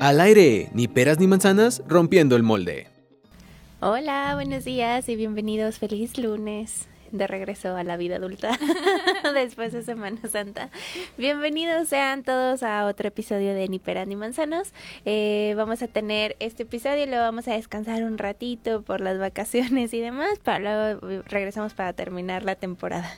Al aire, ni peras ni manzanas, rompiendo el molde. Hola, buenos días y bienvenidos. Feliz lunes de regreso a la vida adulta después de Semana Santa. Bienvenidos sean todos a otro episodio de Ni Peras ni Manzanos. Eh, vamos a tener este episodio y lo vamos a descansar un ratito por las vacaciones y demás, para luego regresamos para terminar la temporada.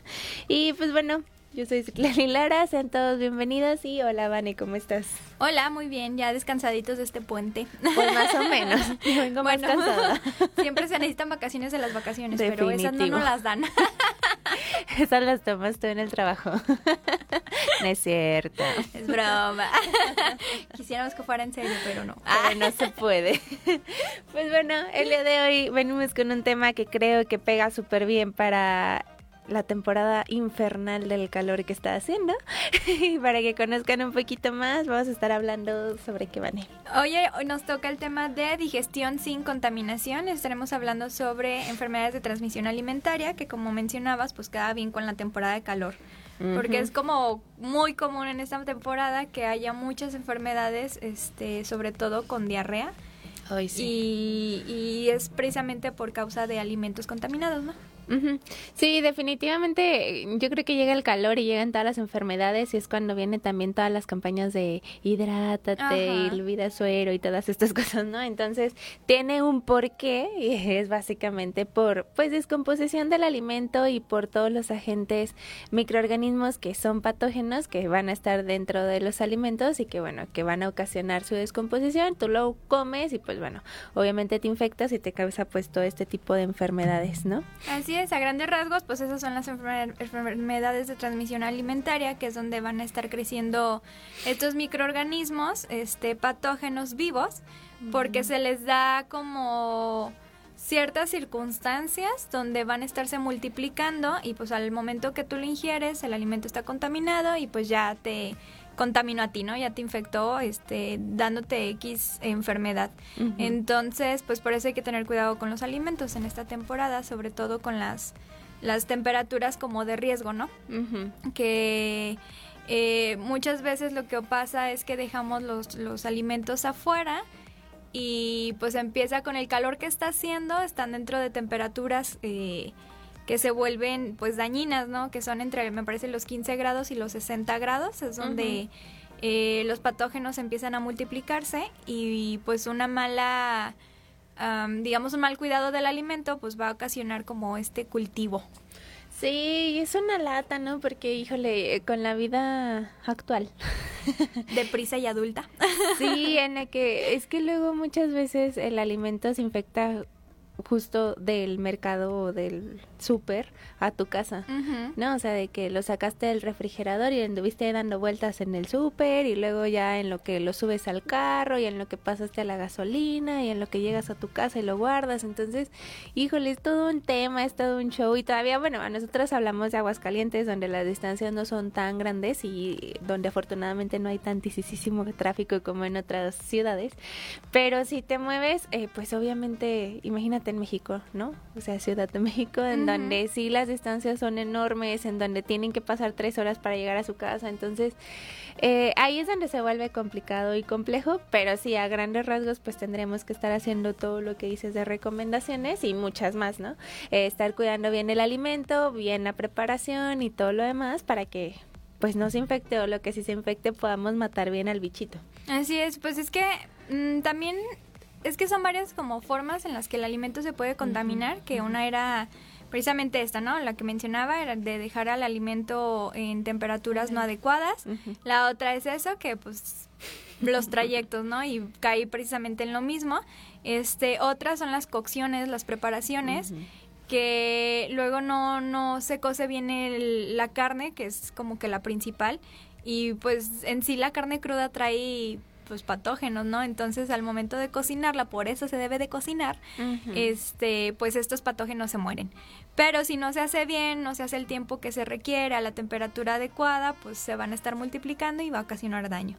Y pues bueno, yo soy Ciclani Lara, sean todos bienvenidos y hola Vane, ¿cómo estás? Hola, muy bien, ya descansaditos de este puente. Pues más o menos, yo vengo más cansada. Siempre se necesitan vacaciones de las vacaciones, pero esas no nos las dan. esas las tomas tú en el trabajo. no es cierto. Es broma. Quisiéramos que fuera en serio, pero no. Pero no se puede. Pues bueno, el día de hoy venimos con un tema que creo que pega súper bien para la temporada infernal del calor que está haciendo. y para que conozcan un poquito más, vamos a estar hablando sobre qué van. Oye, hoy nos toca el tema de digestión sin contaminación. Estaremos hablando sobre enfermedades de transmisión alimentaria, que como mencionabas, pues queda bien con la temporada de calor. Porque es como muy común en esta temporada que haya muchas enfermedades, este, sobre todo con diarrea. sí. y, y es precisamente por causa de alimentos contaminados, ¿no? Sí, definitivamente yo creo que llega el calor y llegan todas las enfermedades y es cuando vienen también todas las campañas de hidrátate y vida suero y todas estas cosas, ¿no? Entonces tiene un porqué y es básicamente por pues descomposición del alimento y por todos los agentes microorganismos que son patógenos que van a estar dentro de los alimentos y que bueno, que van a ocasionar su descomposición, tú lo comes y pues bueno, obviamente te infectas y te causa pues todo este tipo de enfermedades, ¿no? Así es a grandes rasgos, pues esas son las enfermedades de transmisión alimentaria, que es donde van a estar creciendo estos microorganismos, este, patógenos vivos, porque se les da como ciertas circunstancias donde van a estarse multiplicando y pues al momento que tú lo ingieres el alimento está contaminado y pues ya te contaminó a ti, ¿no? Ya te infectó, este, dándote X enfermedad. Entonces, pues por eso hay que tener cuidado con los alimentos en esta temporada, sobre todo con las, las temperaturas como de riesgo, ¿no? Que eh, muchas veces lo que pasa es que dejamos los, los alimentos afuera y pues empieza con el calor que está haciendo, están dentro de temperaturas eh, que se vuelven pues dañinas, ¿no? Que son entre, me parece, los 15 grados y los 60 grados, es donde eh, los patógenos empiezan a multiplicarse y pues una mala, digamos, un mal cuidado del alimento pues va a ocasionar como este cultivo. Sí, es una lata, ¿no? Porque, híjole, con la vida actual. Deprisa y adulta. Sí, en la que es que luego muchas veces el alimento se infecta justo del mercado o del súper a tu casa, ¿no? O sea, de que lo sacaste del refrigerador y anduviste dando vueltas en el súper y luego ya en lo que lo subes al carro y en lo que pasaste a la gasolina y en lo que llegas a tu casa y lo guardas. Entonces, híjole, es todo un tema, es todo un show y todavía, bueno, nosotros hablamos de Aguascalientes donde las distancias no son tan grandes y donde afortunadamente no hay tantísimo tráfico como en otras ciudades, pero si te mueves, eh, pues obviamente, imagínate en México, ¿no? O sea, Ciudad de México, en donde sí las distancias son enormes, en donde tienen que pasar tres horas para llegar a su casa. Entonces, eh, ahí es donde se vuelve complicado y complejo, pero sí, a grandes rasgos, pues tendremos que estar haciendo todo lo que dices de recomendaciones y muchas más, ¿no? Eh, estar cuidando bien el alimento, bien la preparación y todo lo demás para que pues no se infecte o lo que sí se infecte podamos matar bien al bichito. Así es, pues es que mm, también es que son varias como formas en las que el alimento se puede contaminar, que una era precisamente esta, ¿no? La que mencionaba era de dejar al alimento en temperaturas no adecuadas. La otra es eso, que pues los trayectos, ¿no? Y caí precisamente en lo mismo. Este, otras son las cocciones, las preparaciones. que luego no, no se cose bien la carne, que es como que la principal, y pues en sí la carne cruda trae pues patógenos, ¿no? Entonces al momento de cocinarla, por eso se debe de cocinar, este, pues estos patógenos se mueren. Pero si no se hace bien, no se hace el tiempo que se requiere, a la temperatura adecuada, pues se van a estar multiplicando y va a ocasionar daño.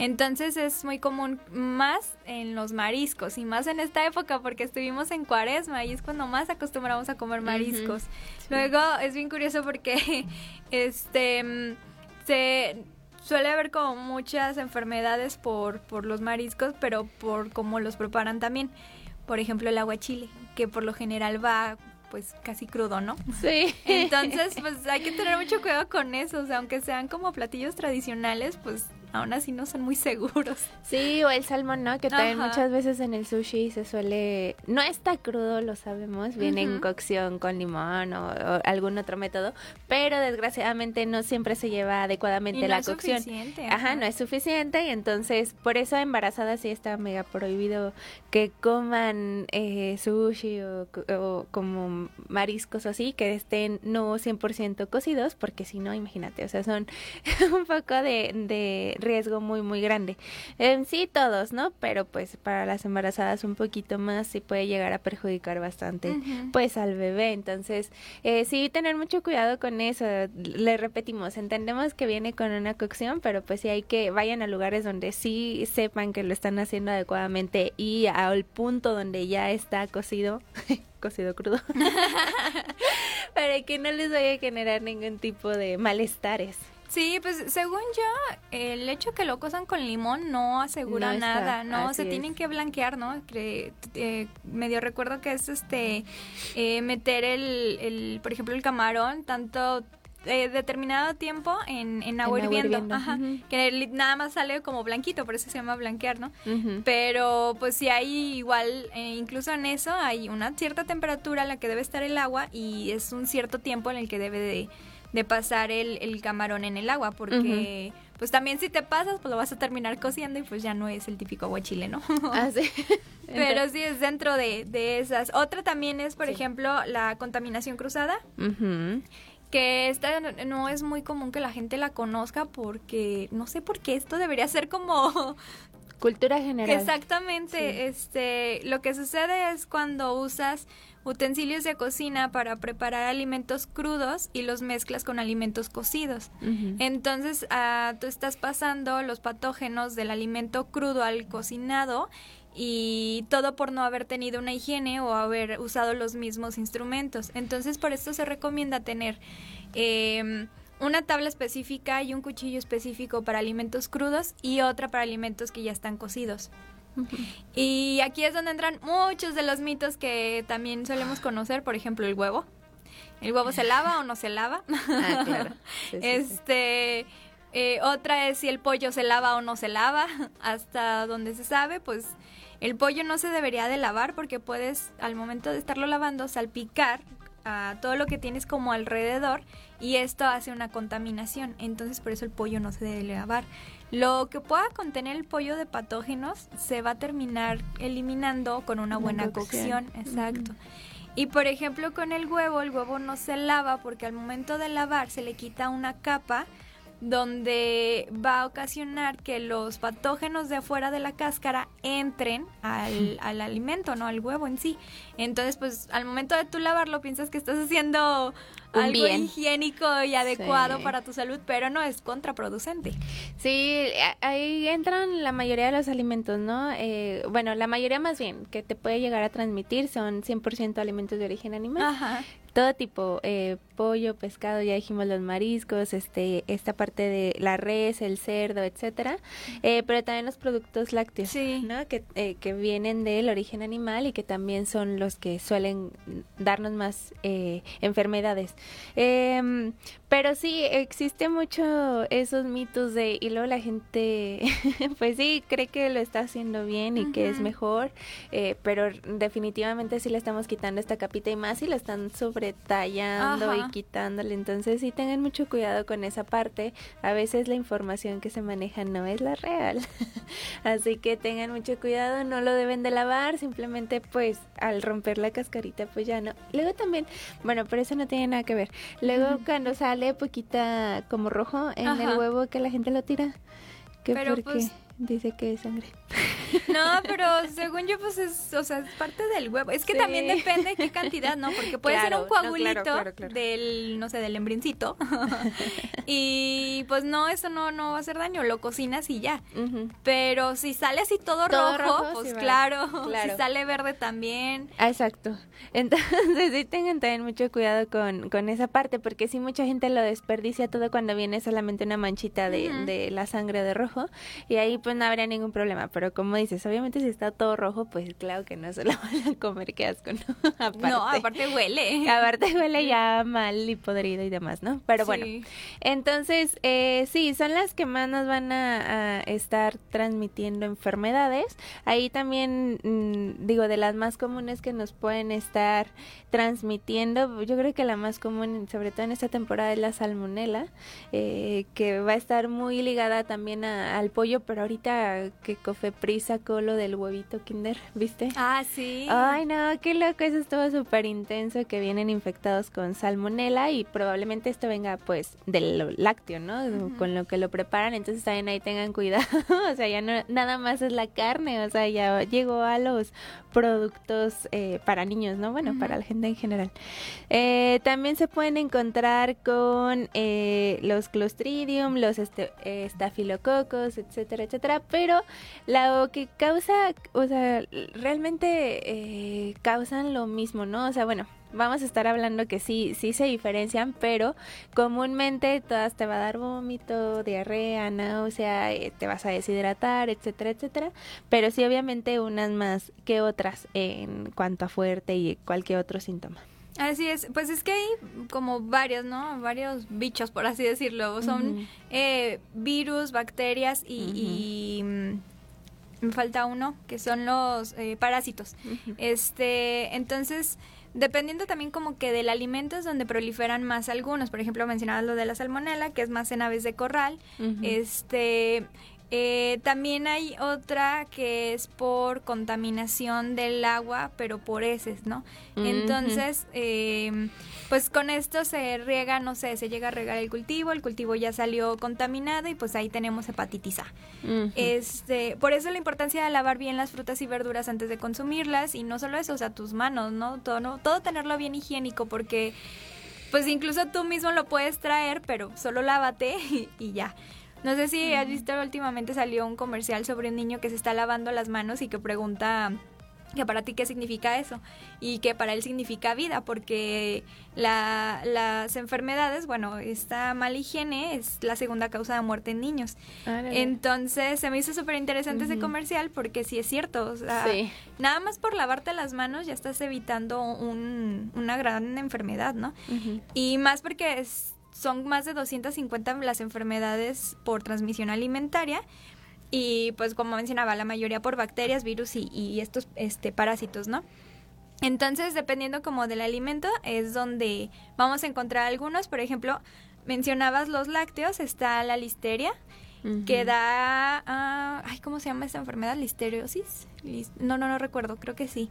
Entonces es muy común más en los mariscos y más en esta época porque estuvimos en cuaresma y es cuando más acostumbramos a comer mariscos. Luego es bien curioso porque este se suele haber como muchas enfermedades por, por los mariscos, pero por cómo los preparan también. Por ejemplo, el agua chile, que por lo general va pues casi crudo, ¿no? Sí. Entonces, pues hay que tener mucho cuidado con eso, o sea, aunque sean como platillos tradicionales, pues aún así no son muy seguros. Sí, o el salmón, ¿no? Que también muchas veces en el sushi se suele... No está crudo, lo sabemos, viene en cocción con limón o, algún otro método, pero desgraciadamente no siempre se lleva adecuadamente y la no es cocción. Suficiente, ajá. no es suficiente y entonces por eso embarazadas sí está mega prohibido que coman eh, sushi o, como mariscos o así, que estén no 100% cocidos, porque si no, imagínate, o sea, son un poco de riesgo muy, muy grande. En sí, todos, ¿no? Pero pues para las embarazadas un poquito más sí puede llegar a perjudicar bastante, pues al bebé. Entonces, eh, sí, tener mucho cuidado con eso. Le repetimos, entendemos que viene con una cocción, pero pues sí hay que vayan a lugares donde sí sepan que lo están haciendo adecuadamente y al punto donde ya está cocido. cocido crudo para que no les vaya a generar ningún tipo de malestares. Sí, pues según yo, el hecho que lo cosan con limón no asegura nada, no, se tienen que blanquear, ¿no? Eh, medio recuerdo que es este, eh, meter el, el, por ejemplo, el camarón, tanto eh, determinado tiempo en, en agua, hirviendo, Ajá, que nada más sale como blanquito, por eso se llama blanquear, ¿no? Pero pues si hay igual, incluso en eso hay una cierta temperatura a la que debe estar el agua y es un cierto tiempo en el que debe de de pasar el, el camarón en el agua, porque pues también si te pasas, pues lo vas a terminar cociendo y pues ya no es el típico aguachile, ¿no? Ah, sí. Pero sí es dentro de, de, esas. Otra también es, por ejemplo, la contaminación cruzada. Que esta no es muy común que la gente la conozca porque no sé por qué esto debería ser como cultura general. Exactamente, este lo que sucede es cuando usas utensilios de cocina para preparar alimentos crudos y los mezclas con alimentos cocidos. Entonces, ah, tú estás pasando los patógenos del alimento crudo al cocinado y todo por no haber tenido una higiene o haber usado los mismos instrumentos. Entonces, por esto se recomienda tener em, una tabla específica y un cuchillo específico para alimentos crudos y otra para alimentos que ya están cocidos. Y aquí es donde entran muchos de los mitos que también solemos conocer, por ejemplo, el huevo. ¿El huevo se lava o no se lava? Ah, claro. este, eh, otra es si el pollo se lava o no se lava. Hasta donde se sabe, pues el pollo no se debería de lavar porque puedes, al momento de estarlo lavando, salpicar a todo lo que tienes como alrededor y esto hace una contaminación. Entonces, por eso el pollo no se debe lavar. Lo que pueda contener el pollo de patógenos se va a terminar eliminando con una, buena cocción. Exacto. Y por ejemplo con el huevo, el huevo no se lava porque al momento de lavar se le quita una capa donde va a ocasionar que los patógenos de afuera de la cáscara entren al, al, alimento, no al huevo en sí. Entonces, pues al momento de tú lavarlo piensas que estás haciendo algo higiénico y adecuado para tu salud, pero no es contraproducente. Sí, ahí entran la mayoría de los alimentos, ¿no? Eh, bueno, la mayoría más bien que te puede llegar a transmitir son 100% alimentos de origen animal. Ajá todo tipo, eh, pollo, pescado, ya dijimos los mariscos, este, esta parte de la res, el cerdo, etcétera, eh, pero también los productos lácteos, ¿no? Que, eh, que vienen del origen animal y que también son los que suelen darnos más enfermedades. Em, pero sí, existe mucho esos mitos de, y luego la gente, pues sí, cree que lo está haciendo bien y que es mejor, pero definitivamente sí le estamos quitando esta capita y más y lo están sobre tallando y quitándole. Entonces sí tengan mucho cuidado con esa parte. A veces la información que se maneja no es la real. Así que tengan mucho cuidado, no lo deben de lavar, simplemente pues al romper la cascarita pues ya no. Luego también, bueno, pero eso no tiene nada que ver. Luego cuando sale poquita como rojo en el huevo que la gente lo tira. Que porque pues dice que es sangre. No, pero según yo, pues es, o sea, es parte del huevo. Es que también depende de qué cantidad, ¿no? Porque puede ser un coagulito del, no sé, del embrincito. y pues no, eso no, no va a hacer daño, lo cocinas y ya. Pero si sale así todo, rojo, pues claro, claro. Si sale verde también. Ah, exacto. Entonces sí tengan también mucho cuidado con, con esa parte, porque sí mucha gente lo desperdicia todo cuando viene solamente una manchita de, de la sangre de rojo y ahí pues no habría ningún problema. Pero como dices, obviamente si está todo rojo, pues claro que no se lo van a comer, qué asco, ¿no? aparte, no, aparte huele. Aparte huele ya mal y podrido y demás, ¿no? Pero bueno, entonces eh, sí, son las que más nos van a, estar transmitiendo enfermedades. Ahí también, mm, digo, de las más comunes que nos pueden estar transmitiendo, yo creo que la más común, sobre todo en esta temporada, es la salmonela, eh, que va a estar muy ligada también al pollo, pero ahorita que Cofepris sacó lo del huevito Kinder, ¿viste? Ah, sí. Ay, no, qué loco, eso estuvo súper intenso, que vienen infectados con salmonela y probablemente esto venga pues del lácteo, ¿no? Con lo que lo preparan, entonces también ahí tengan cuidado, o sea, ya no, nada más es la carne, o sea, ya llegó a los productos eh, para niños, ¿no? Bueno, para la gente en general. Eh, también se pueden encontrar con eh, los Clostridium, los este, estafilococos, etcétera, etcétera, pero lo que causa, o sea, realmente causan lo mismo, ¿no? O sea, bueno, vamos a estar hablando que sí, sí se diferencian, pero comúnmente todas te va a dar vómito, diarrea, náusea, eh, te vas a deshidratar, etcétera, etcétera. Pero sí, obviamente, unas más que otras en cuanto a fuerte y cualquier otro síntoma. Así es, pues es que hay como varios, ¿no? Varios bichos, por así decirlo. Son eh, virus, bacterias y, mm, me falta uno, que son los eh, parásitos. Este, entonces dependiendo también como que del alimento es donde proliferan más algunos. Por ejemplo, mencionabas lo de la salmonela, que es más en aves de corral. Este eh, también hay otra que es por contaminación del agua, pero por heces, ¿no? Entonces, eh, pues con esto se riega, no sé, se llega a regar el cultivo, el cultivo ya salió contaminado y pues ahí tenemos hepatitis A. Este, por eso la importancia de lavar bien las frutas y verduras antes de consumirlas y no solo eso, o sea, tus manos, ¿no? Todo, ¿no? todo tenerlo bien higiénico porque pues incluso tú mismo lo puedes traer, pero solo lávate y ya. No sé si has visto últimamente salió un comercial sobre un niño que se está lavando las manos y que pregunta que para ti qué significa eso y que para él significa vida porque la, las enfermedades, bueno, esta mala higiene es la segunda causa de muerte en niños. Entonces se me hizo súper interesante ese comercial porque sí es cierto, o sea, nada más por lavarte las manos ya estás evitando un, una gran enfermedad, ¿no? Y más porque es, son más de 250 las enfermedades por transmisión alimentaria y pues como mencionaba, la mayoría por bacterias, virus y, estos este, parásitos, ¿no? Entonces, dependiendo como del alimento, es donde vamos a encontrar algunos. Por ejemplo, mencionabas los lácteos, está la listeria, que da... Ah, ay, ¿cómo se llama esta enfermedad? ¿Listeriosis? no, no, no recuerdo, creo que sí.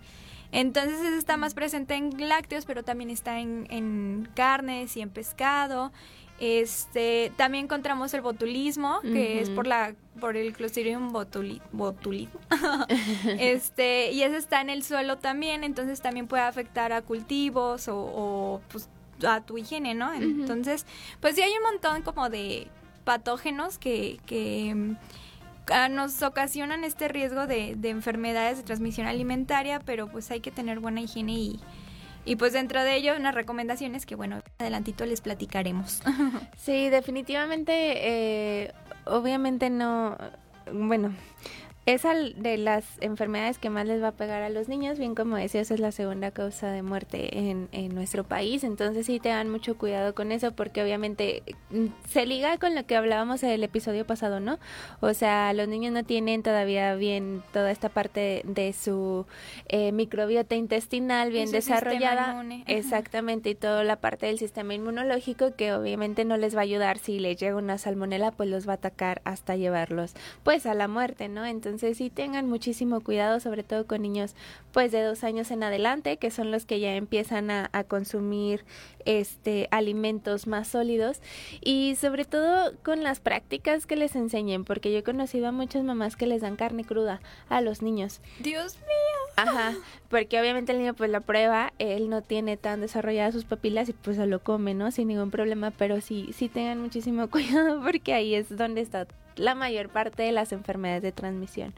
Entonces está más presente en lácteos, pero también está en, en carnes y en pescado. Este, también encontramos el botulismo, que es por la por el Clostridium botuli, botulismo. este, y ese está en el suelo también, entonces también puede afectar a cultivos o, pues, a tu higiene, ¿no? Entonces, pues sí hay un montón como de patógenos que, que Ah, nos ocasionan este riesgo de, de, enfermedades de transmisión alimentaria, pero pues hay que tener buena higiene y, y pues dentro de ello unas recomendaciones que bueno, adelantito les platicaremos. Sí, definitivamente, eh, obviamente no, bueno, es de las enfermedades que más les va a pegar a los niños, bien como decías, es la segunda causa de muerte en, en nuestro país, entonces sí tengan mucho cuidado con eso porque obviamente mm, se liga con lo que hablábamos en el episodio pasado, ¿no? O sea, los niños no tienen todavía bien toda esta parte de su eh, microbiota intestinal bien desarrollada, exactamente, y toda la parte del sistema inmunológico que obviamente no les va a ayudar. Si les llega una salmonela, pues los va a atacar hasta llevarlos pues a la muerte, ¿no? Entonces entonces sí tengan muchísimo cuidado, sobre todo con niños pues de dos años en adelante, que son los que ya empiezan a, a consumir este alimentos más sólidos y sobre todo con las prácticas que les enseñen, porque yo he conocido a muchas mamás que les dan carne cruda a los niños. Dios mío. Ajá, porque obviamente el niño pues la prueba, él no tiene tan desarrolladas sus papilas y pues se lo come, ¿no? Sin ningún problema, pero sí, sí tengan muchísimo cuidado porque ahí es donde está la mayor parte de las enfermedades de transmisión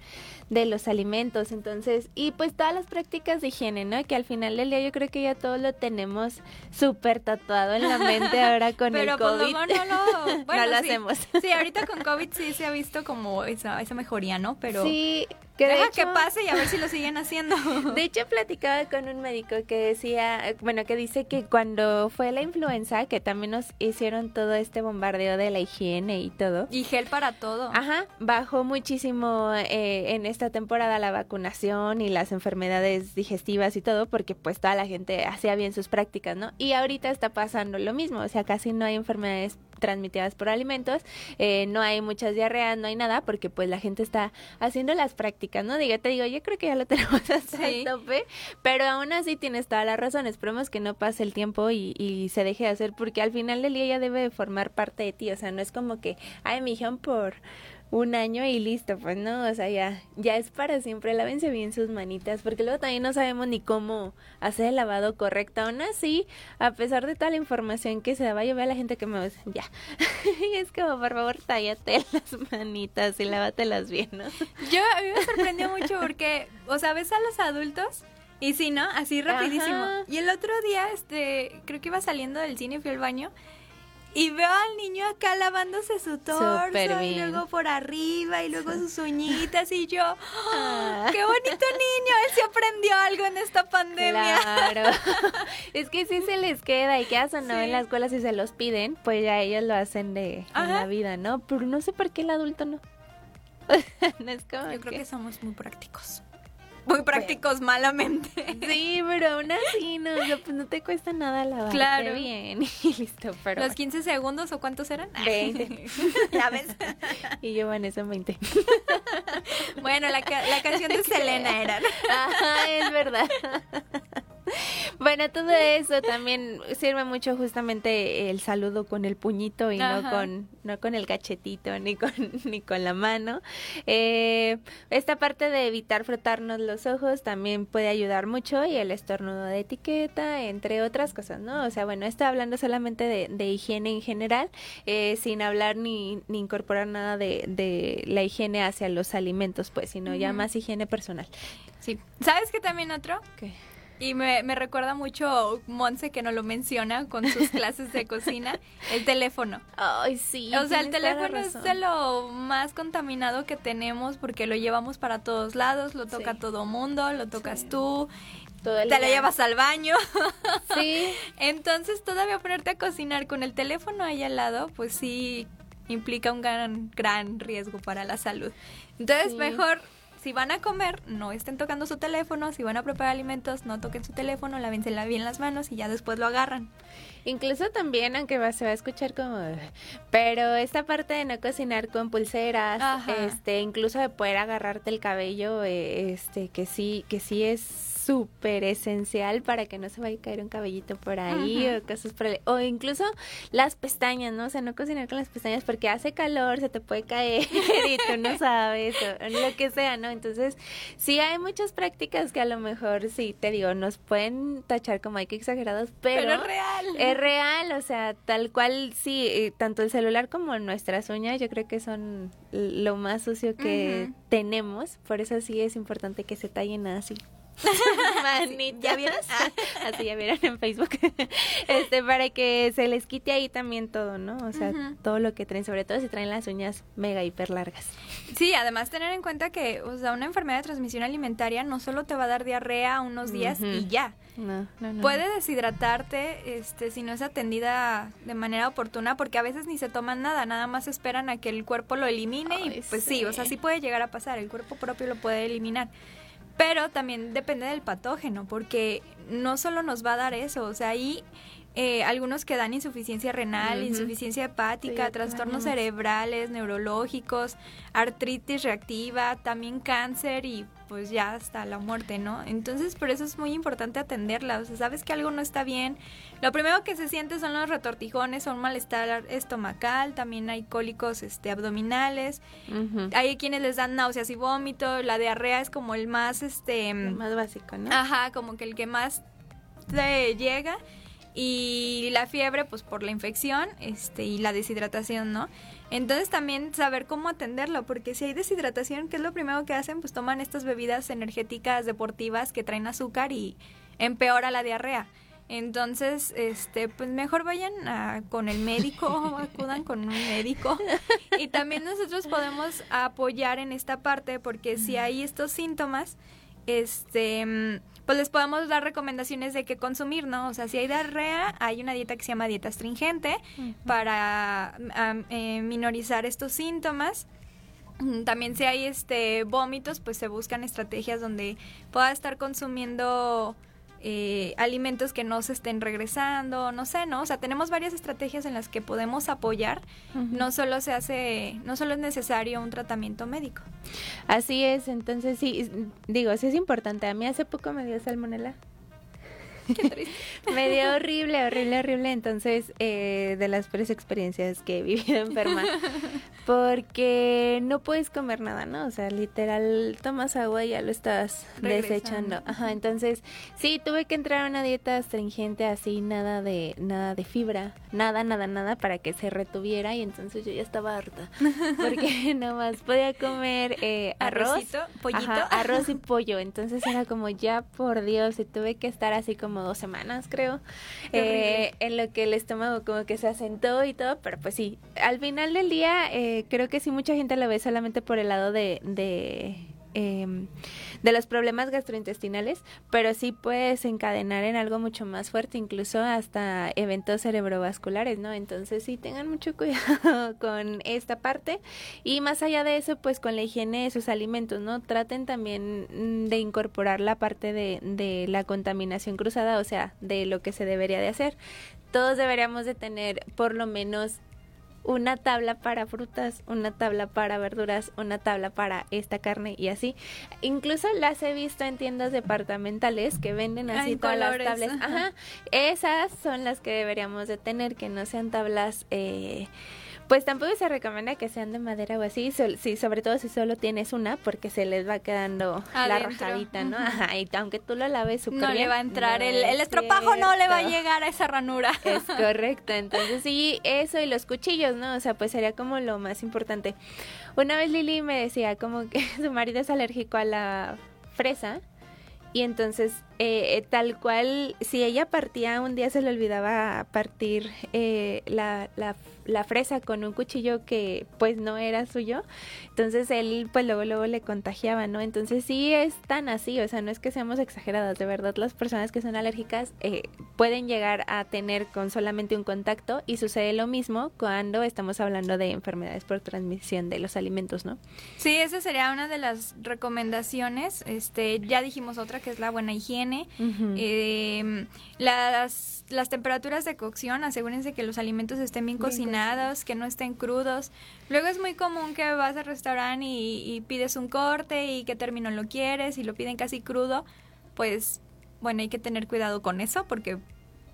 de los alimentos. Entonces, y pues todas las prácticas de higiene, ¿no? Que al final del día yo creo que ya todos lo tenemos súper tatuado en la mente ahora con el Pero pues COVID. luego no bueno, no lo sí. hacemos. Sí, ahorita con COVID sí se ha visto como esa, esa mejoría, ¿no? Pero Sí, que de deja hecho, que pase y a ver si lo siguen haciendo. De hecho, platicaba con un médico que decía, bueno, que dice que cuando fue la influenza, que también nos hicieron todo este bombardeo de la higiene y todo. Y gel para todo. Ajá, bajó muchísimo eh, en esta temporada la vacunación y las enfermedades digestivas y todo, porque pues toda la gente hacía bien sus prácticas, ¿no? Y ahorita está pasando lo mismo, o sea, casi no hay enfermedades transmitidas por alimentos, eh, no hay muchas diarreas, no hay nada, porque pues la gente está haciendo las prácticas, ¿no? Digo, te digo, yo creo que ya lo tenemos hasta Sí. el tope, pero aún así tienes toda la razón, esperemos que no pase el tiempo y, y se deje de hacer, porque al final del día ya debe de formar parte de ti, o sea, no es como que, ay, me dijeron por un año y listo, pues no, o sea, ya, ya es para siempre, lávense bien sus manitas, porque luego también no sabemos ni cómo hacer el lavado correcto, aún así, a pesar de toda la información que se daba, yo veo a la gente que me dice, ya, y es como, por favor, tállate las manitas y lávatelas bien, ¿no? Yo a mí me sorprendió mucho porque, o sea, ves a los adultos y sí, ¿no? Así rapidísimo. Ajá. Y el otro día, este, creo que iba saliendo del cine fui al baño. Y veo al niño acá lavándose su torso y luego por arriba y luego sus uñitas y yo, ¡oh, Ah. ¡qué bonito niño! Él sí aprendió algo en esta pandemia. Claro. es que si se les queda y quedas o no Sí. en la escuela si se los piden, pues ya ellos lo hacen de en la vida, ¿no? Pero no sé por qué el adulto no. no es como Yo creo que- que somos muy prácticos. Muy prácticos malamente. Sí, pero aún así no, o sea, pues no te cuesta nada lavarte Claro. bien y listo, pero ¿Los 15 segundos o cuántos eran? 20. ya ves. y yo Vanessa 20. Bueno, la, ca- la canción de Selena era. Ajá, es verdad. Bueno, todo eso también sirve mucho justamente el saludo con el puñito y no con no con el cachetito ni con ni con la mano. Eh, esta parte de evitar frotarnos los ojos también puede ayudar mucho y el estornudo de etiqueta, entre otras cosas, ¿no? O sea, bueno, estoy hablando solamente de, de higiene en general, eh, sin hablar ni, ni incorporar nada de, de la higiene hacia los alimentos, pues, sino ya más higiene personal. Sí. ¿Sabes qué también otro? ¿Qué? Y me, me recuerda mucho Monse que no lo menciona con sus clases de cocina, el teléfono. Ay, sí. o sea, el teléfono es de lo más contaminado que tenemos porque lo llevamos para todos lados, lo toca Sí. todo mundo, lo tocas Sí. tú, Todo el te lo llevas al baño. Sí. Entonces todavía ponerte a cocinar con el teléfono ahí al lado, pues sí implica un gran, gran riesgo para la salud. Entonces Sí. mejor, si van a comer, no estén tocando su teléfono, si van a preparar alimentos, no toquen su teléfono, lávense bien las manos y ya después lo agarran. Incluso también, aunque va- se va a escuchar como... Pero esta parte de no cocinar con pulseras, Ajá. este, incluso de poder agarrarte el cabello, eh, este, que sí, que sí es súper esencial para que no se vaya a caer un cabellito por ahí o cosas por el- o incluso las pestañas, ¿no? O sea, no cocinar con las pestañas porque hace calor, se te puede caer y tú no sabes o lo que sea, ¿no? Entonces, sí hay muchas prácticas que a lo mejor sí, te digo, nos pueden tachar como hay que exagerados, pero, Pero, es real. es real, o sea, tal cual, sí, eh, tanto el celular como nuestras uñas, yo creo que son lo más sucio que tenemos, por eso sí es importante que se tallen así. Manitas. ¿Ya vieron? Así ya vieron en Facebook. Este, para que se les quite ahí también todo, ¿no? O sea, todo lo que traen, sobre todo si traen las uñas mega hiper largas. Sí, además tener en cuenta que, o sea, una enfermedad de transmisión alimentaria no solo te va a dar diarrea unos días y ya. No, no, no. Puede deshidratarte este, si no es atendida de manera oportuna, porque a veces ni se toman nada, nada más esperan a que el cuerpo lo elimine y pues sí. sí. o sea, sí puede llegar a pasar, el cuerpo propio lo puede eliminar. Pero también depende del patógeno, porque no solo nos va a dar eso, o sea, ahí eh, algunos que dan insuficiencia renal, insuficiencia hepática, trastornos cerebrales, neurológicos, artritis reactiva, también cáncer y pues ya hasta la muerte, ¿no? Entonces por eso es muy importante atenderla, o sea, sabes que algo no está bien. Lo primero que se siente son los retortijones, son malestar estomacal, también hay cólicos este, abdominales, hay quienes les dan náuseas y vómito, la diarrea es como el más, este... más básico, ¿no? Ajá, como que el que más te llega y la fiebre pues por la infección este y la deshidratación, ¿no? Entonces también saber cómo atenderlo, porque si hay deshidratación, ¿qué es lo primero que hacen? Pues toman estas bebidas energéticas deportivas que traen azúcar y empeora la diarrea. Entonces, este, pues mejor vayan con el médico, acudan con un médico. Y también nosotros podemos apoyar en esta parte porque si hay estos síntomas, este, pues les podemos dar recomendaciones de qué consumir, ¿no? O sea, si hay diarrea, hay una dieta que se llama dieta astringente para eh, minorizar estos síntomas. También si hay este vómitos, pues se buscan estrategias donde pueda estar consumiendo eh, alimentos que no se estén regresando, no sé, ¿no? O sea, tenemos varias estrategias en las que podemos apoyar. No solo se hace, no solo es necesario un tratamiento médico. Así es, entonces sí, digo, sí es importante. A mí hace poco me dio salmonela. me dio horrible, horrible, horrible. Entonces, eh, de las peores experiencias que he vivido enferma. Porque no puedes comer nada, ¿no? O sea, literal, tomas agua y ya lo estás desechando. Ajá, entonces, sí, tuve que entrar a una dieta astringente así, nada de, nada de fibra, nada, nada, nada, para que se retuviera. Y entonces yo ya estaba harta. Porque nomás podía comer eh, arroz, pollito. arroz y pollo. Entonces era como, ya por Dios, y tuve que estar así como dos semanas, creo, eh, en lo que el estómago como que se asentó y todo, pero pues sí, al final del día eh, creo que sí mucha gente lo ve solamente por el lado de, de eh, de los problemas gastrointestinales, pero sí puedes encadenar en algo mucho más fuerte, incluso hasta eventos cerebrovasculares, ¿no? Entonces sí tengan mucho cuidado con esta parte y más allá de eso, pues con la higiene de sus alimentos, ¿no? Traten también de incorporar la parte de, de la contaminación cruzada, o sea, de lo que se debería de hacer. Todos deberíamos de tener por lo menos una tabla para frutas, una tabla para verduras, una tabla para esta carne y así. Incluso las he visto en tiendas departamentales que venden así todas las tablas. Ajá. Esas son las que deberíamos de tener, que no sean tablas eh, pues tampoco se recomienda que sean de madera o así, sí, sobre todo si solo tienes una, porque se les va quedando la rajadita, ¿no? Ajá, y aunque tú lo laves súper No le va a entrar, el, el estropajo no le va a llegar a esa ranura. Es correcto, entonces sí, eso y los cuchillos, ¿no? O sea, pues sería como lo más importante. Una vez Lili me decía como que su marido es alérgico a la fresa y entonces, eh, eh, tal cual, si ella partía, un día se le olvidaba partir eh, la, la, la, fresa con un cuchillo que pues no era suyo. Entonces él pues luego, luego le contagiaba, ¿no? Entonces sí es tan así, o sea, no es que seamos exageradas, de verdad las personas que son alérgicas pueden llegar a tener con solamente un contacto y sucede lo mismo cuando estamos hablando de enfermedades por transmisión de los alimentos, ¿no? Sí, esa sería una de las recomendaciones. Este, ya dijimos otra que es la buena higiene. Em, las, las temperaturas de cocción, asegúrense que los alimentos estén bien, cocinados, que no estén crudos. Luego es muy común que vas al restaurante y, pides un corte y qué término lo quieres y lo piden casi crudo. Pues bueno, hay que tener cuidado con eso porque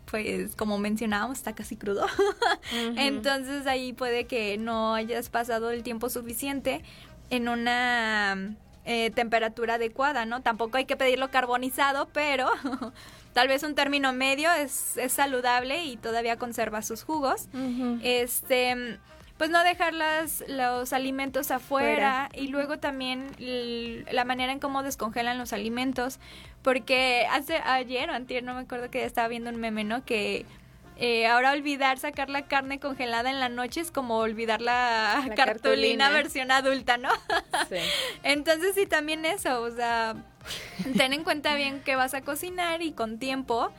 pues como mencionábamos está casi crudo. Entonces ahí puede que no hayas pasado el tiempo suficiente en una eh, temperatura adecuada, ¿no? Tampoco hay que pedirlo carbonizado, pero tal vez un término medio es, es saludable y todavía conserva sus jugos. Este pues no dejar los alimentos afuera y luego también la manera en cómo descongelan los alimentos porque hace ayer o antier no me acuerdo que estaba viendo un meme no que eh, ahora olvidar sacar la carne congelada en la noche es como olvidar la, cartulina, versión adulta, ¿no? Sí. Entonces sí, también eso, o sea, ten en cuenta bien que vas a cocinar y con tiempo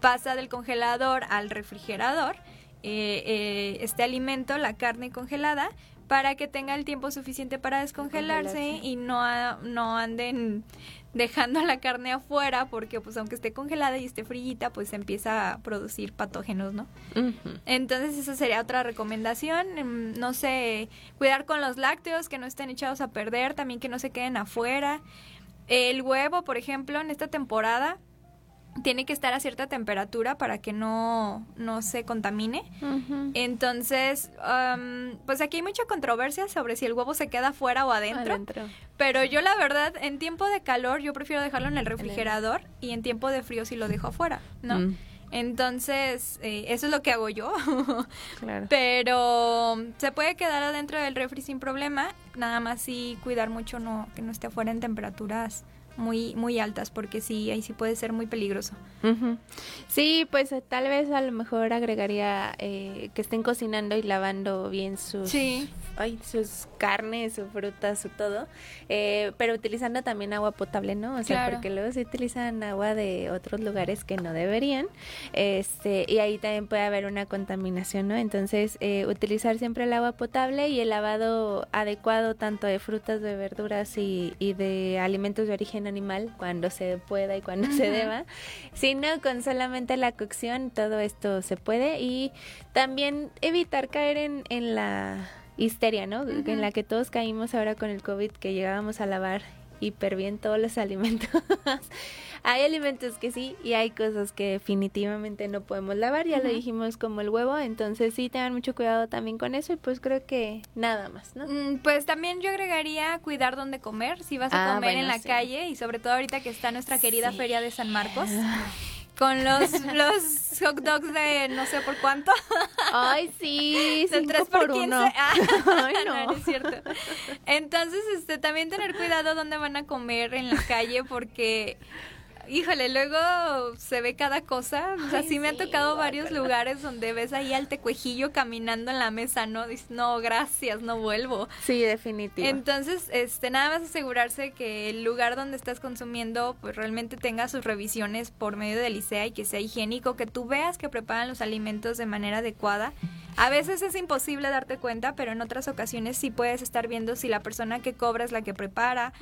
pasa del congelador al refrigerador eh, eh, este alimento, la carne congelada, para que tenga el tiempo suficiente para descongelarse y no, no anden dejando la carne afuera porque pues aunque esté congelada y esté frillita pues empieza a producir patógenos, ¿no? Entonces esa sería otra recomendación, em, no sé, cuidar con los lácteos que no estén echados a perder, también que no se queden afuera. El huevo, por ejemplo, en esta temporada tiene que estar a cierta temperatura para que no, no se contamine. Entonces, pues aquí hay mucha controversia sobre si el huevo se queda afuera o adentro, Pero yo la verdad, en tiempo de calor yo prefiero dejarlo en el refrigerador y en tiempo de frío si lo dejo afuera, ¿no? Mm. Entonces, eh, eso es lo que hago yo. claro. Pero se puede quedar adentro del refri sin problema, nada más sí cuidar mucho no que no esté afuera en temperaturas muy muy altas porque sí ahí sí puede ser muy peligroso sí pues eh, tal vez a lo mejor agregaría eh, que estén cocinando y lavando bien sus sí ay, sus carnes, su frutas, su todo, eh, pero utilizando también agua potable, ¿no? O sea, porque luego se utilizan agua de otros lugares que no deberían, este, y ahí también puede haber una contaminación, ¿no? Entonces, eh, utilizar siempre el agua potable y el lavado adecuado tanto de frutas, de verduras y, y de alimentos de origen animal cuando se pueda y cuando se deba, sino con solamente la cocción todo esto se puede y también evitar caer en, en la histeria, ¿no? En la que todos caímos ahora con el COVID, que llegábamos a lavar hiper bien todos los alimentos. hay alimentos que sí y hay cosas que definitivamente no podemos lavar, ya lo dijimos como el huevo, entonces sí tengan mucho cuidado también con eso y pues creo que nada más, ¿no? Mm, pues también yo agregaría cuidar dónde comer, si vas a ah, comer en la calle y sobre todo ahorita que está nuestra querida feria de San Marcos. Con los, los hot dogs de no sé por cuánto. Ay, sí, de 3 por, 15. Ah, Ay, no. no. es cierto. Entonces, este, también tener cuidado dónde van a comer en la calle porque híjole, luego se ve cada cosa. O sea, sí me han tocado varios lugares donde ves ahí al tecuejillo caminando en la mesa, ¿no? Dices, no, gracias, no vuelvo. Sí, definitivamente. Entonces, este, nada más asegurarse que el lugar donde estás consumiendo, pues realmente tenga sus revisiones por medio de Licea y que sea higiénico, que tú veas que preparan los alimentos de manera adecuada a veces es imposible darte cuenta, pero en otras ocasiones sí puedes estar viendo si la persona que cobra es la que prepara.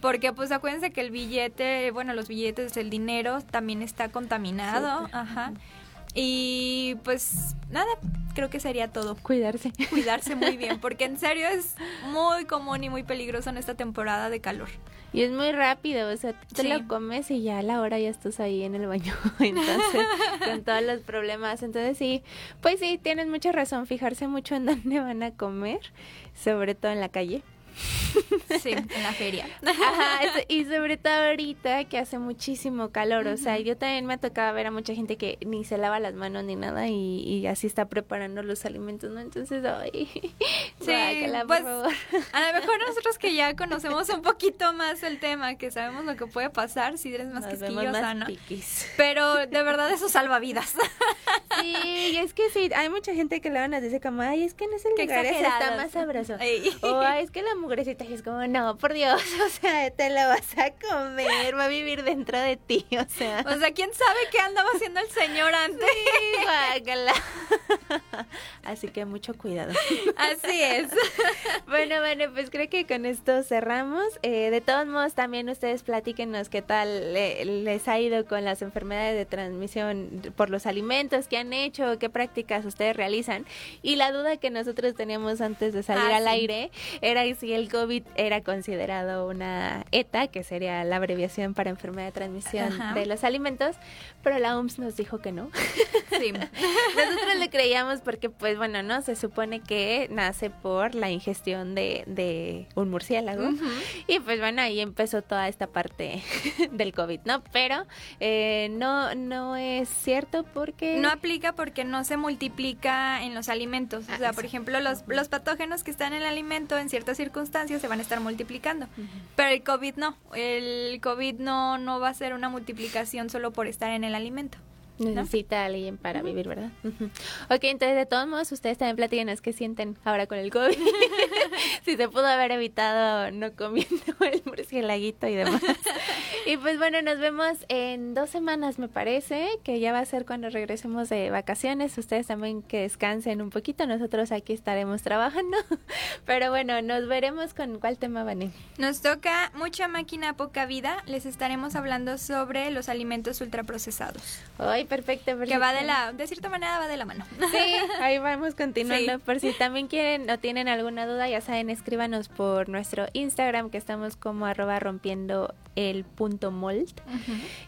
Porque pues acuérdense que el billete, bueno, los billetes, el dinero también está contaminado. Ajá. Y pues nada, creo que sería todo. Cuidarse. Cuidarse muy bien, porque en serio es muy común y muy peligroso en esta temporada de calor. Y es muy rápido, o sea, te lo comes y ya a la hora ya estás ahí en el baño, entonces, con todos los problemas. Entonces sí, pues sí, tienes mucha razón, fijarse mucho en dónde van a comer, sobre todo en la calle. Sí, en la feria. Ajá, y sobre todo ahorita que hace muchísimo calor, o sea, yo también me ha tocado ver a mucha gente que ni se lava las manos ni nada y, así está preparando los alimentos, ¿no? Entonces, ay, sí, pues, a lo mejor nosotros que ya conocemos un poquito más el tema, que sabemos lo que puede pasar si eres más quisquillosa, ¿no? Pero de verdad eso salva vidas. Sí, es que sí, hay mucha gente que le van a decir como, ay, es que en ese lugar está más sabroso. O es que la mugrecita es como, no, por Dios, o sea, te la vas a comer, va a vivir dentro de ti, o sea. O sea, ¿quién sabe qué andaba haciendo el señor antes? Sí, Así que mucho cuidado. Así es. bueno, bueno, pues creo que con esto cerramos. Eh, de todos modos, también ustedes platíquenos qué tal les ha ido con las enfermedades de transmisión por los alimentos que han hecho, qué prácticas ustedes realizan. Y la duda que nosotros teníamos antes de salir ah, al aire era si el COVID era considerado una ETA, que sería la abreviación para enfermedad de transmisión de los alimentos, pero la OMS nos dijo que no. Sí. Nosotros le creíamos porque, pues bueno, ¿no? Se supone que nace por la ingestión de, de un murciélago. Y pues bueno, ahí empezó toda esta parte del COVID, ¿no? Pero eh, no, no es cierto porque... No aplica porque no se multiplica en los alimentos. o sea, por ejemplo, los, los patógenos que están en el alimento en ciertas circunstancias se van a estar multiplicando. Pero el COVID no. El COVID no, no va a ser una multiplicación solo por estar en el alimento. Necesita alguien para vivir, ¿verdad? Ok, entonces de todos modos, ustedes también platíquenos qué sienten ahora con el COVID. si se pudo haber evitado no comiendo el murcielaguito y demás. y pues bueno, nos vemos en dos semanas, me parece, que ya va a ser cuando regresemos de vacaciones. Ustedes también que descansen un poquito, nosotros aquí estaremos trabajando. Pero bueno, nos veremos con cuál tema, Vané. Nos toca mucha máquina, poca vida. Les estaremos hablando sobre los alimentos ultraprocesados. Ay, perfecto, perfecto. Que va de la, de cierta manera va de la mano. Sí, ahí vamos continuando. Por si también quieren o tienen alguna duda, ya saben, escríbanos por nuestro Instagram, que estamos como arroba rompiendo el punto mold.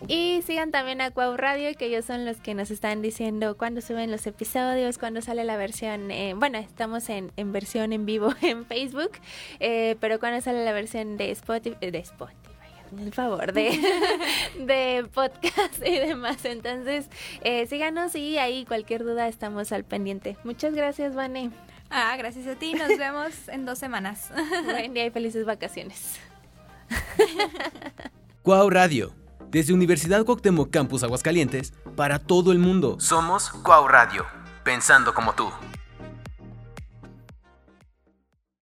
Y sigan también a Cuau Radio, que ellos son los que nos están diciendo cuándo suben los episodios, cuándo sale la versión. Eh, bueno, estamos en, en, versión en vivo en Facebook, eh, pero cuándo sale la versión de Spotify. De Spotify el favor de, de podcast y demás. Entonces, eh, síganos y ahí cualquier duda estamos al pendiente. Muchas gracias, Vane. Ah, gracias a ti. Nos vemos en dos semanas. Buen día y felices vacaciones. Cuau Radio. Desde Universidad Cuauhtémoc Campus Aguascalientes, para todo el mundo. Somos Cuau Radio. Pensando como tú.